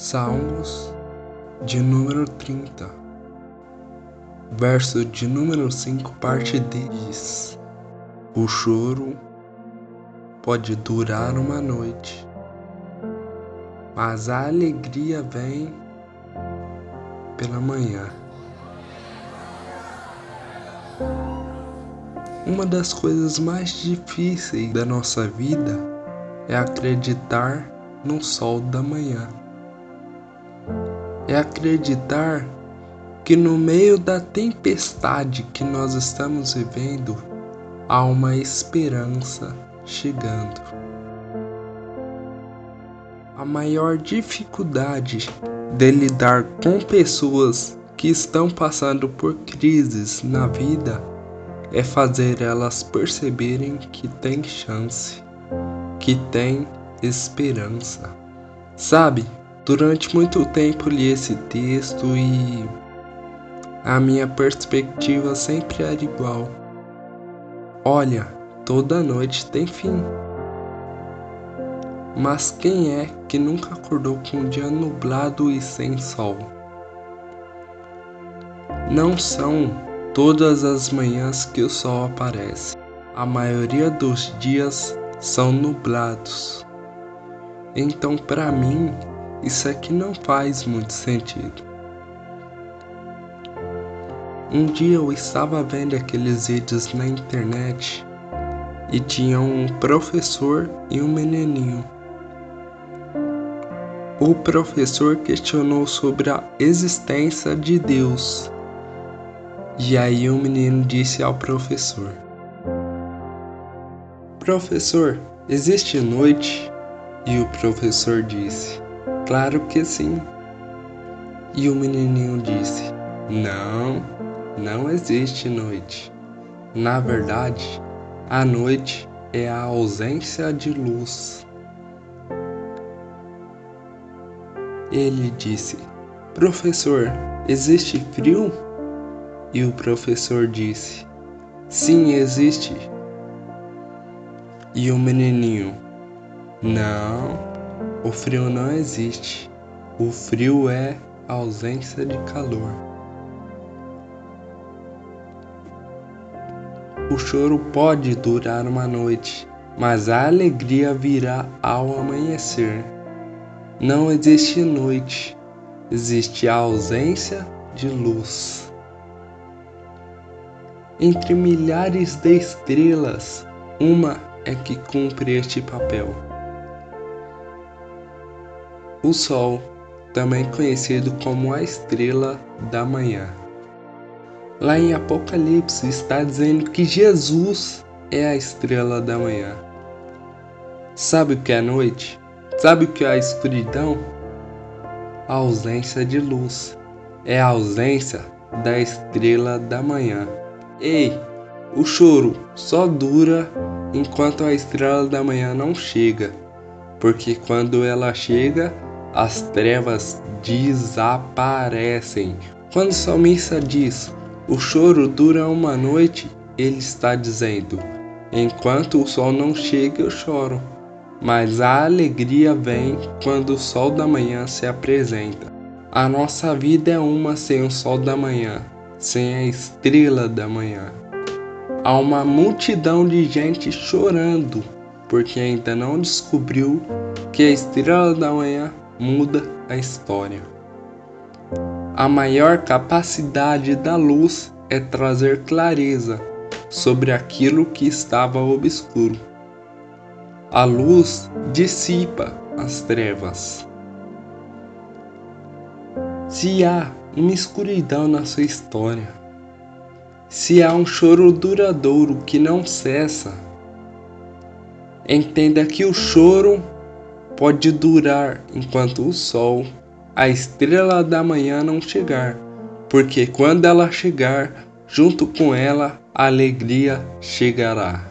Salmos de número 30, verso de número 5, parte D diz: O choro pode durar uma noite, mas a alegria vem pela manhã. Uma das coisas mais difíceis da nossa vida é acreditar no sol da manhã é acreditar que no meio da tempestade que nós estamos vivendo há uma esperança chegando. A maior dificuldade de lidar com pessoas que estão passando por crises na vida é fazer elas perceberem que tem chance, que tem esperança. Sabe, Durante muito tempo li esse texto e a minha perspectiva sempre era igual. Olha, toda noite tem fim. Mas quem é que nunca acordou com um dia nublado e sem sol? Não são todas as manhãs que o sol aparece. A maioria dos dias são nublados. Então, para mim, isso aqui não faz muito sentido. Um dia eu estava vendo aqueles vídeos na internet e tinha um professor e um menininho. O professor questionou sobre a existência de Deus. E aí o menino disse ao professor: Professor, existe noite? E o professor disse: Claro que sim. E o menininho disse: Não, não existe noite. Na verdade, a noite é a ausência de luz. Ele disse: Professor, existe frio? E o professor disse: Sim, existe. E o menininho: Não, o frio não existe. O frio é a ausência de calor. O choro pode durar uma noite, mas a alegria virá ao amanhecer. Não existe noite, existe a ausência de luz. Entre milhares de estrelas, uma é que cumpre este papel o Sol, também conhecido como a estrela da manhã. Lá em Apocalipse está dizendo que Jesus é a estrela da manhã. Sabe o que é a noite? Sabe o que é a escuridão? A ausência de luz. É a ausência da estrela da manhã. Ei, o choro só dura enquanto a estrela da manhã não chega, porque quando ela chega, as trevas desaparecem. Quando o salmista diz: O choro dura uma noite, ele está dizendo: Enquanto o sol não chega, eu choro. Mas a alegria vem quando o sol da manhã se apresenta. A nossa vida é uma sem o sol da manhã, sem a estrela da manhã. Há uma multidão de gente chorando porque ainda não descobriu que a estrela da manhã muda a história. A maior capacidade da luz é trazer clareza sobre aquilo que estava obscuro. A luz dissipa as trevas. Se há uma escuridão na sua história, se há um choro duradouro que não cessa, entenda que o choro pode durar enquanto o sol, a estrela da manhã não chegar, porque quando ela chegar, junto com ela a alegria chegará.